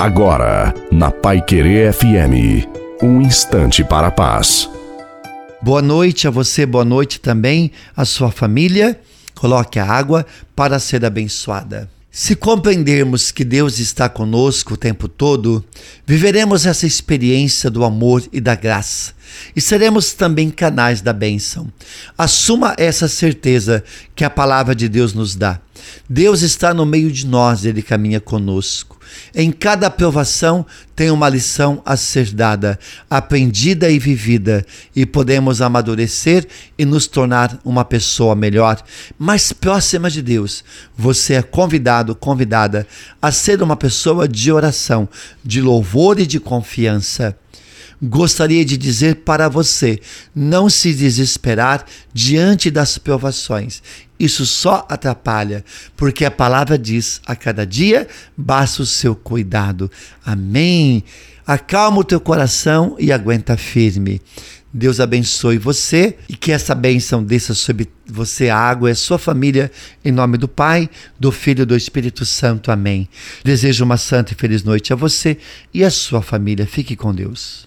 Agora, na Pai Querer FM, um instante para a paz. Boa noite a você, boa noite também à sua família. Coloque a água para ser abençoada. Se compreendermos que Deus está conosco o tempo todo, viveremos essa experiência do amor e da graça e seremos também canais da bênção. Assuma essa certeza que a palavra de Deus nos dá. Deus está no meio de nós, ele caminha conosco. Em cada aprovação tem uma lição a ser dada, aprendida e vivida, e podemos amadurecer e nos tornar uma pessoa melhor, mais próxima de Deus. Você é convidado, convidada a ser uma pessoa de oração, de louvor e de confiança gostaria de dizer para você: não se desesperar diante das provações. Isso só atrapalha, porque a palavra diz: a cada dia basta o seu cuidado. Amém. Acalma o teu coração e aguenta firme. Deus abençoe você e que essa bênção desça sobre você, a água e a sua família, em nome do Pai, do Filho e do Espírito Santo. Amém. Desejo uma santa e feliz noite a você e a sua família. Fique com Deus.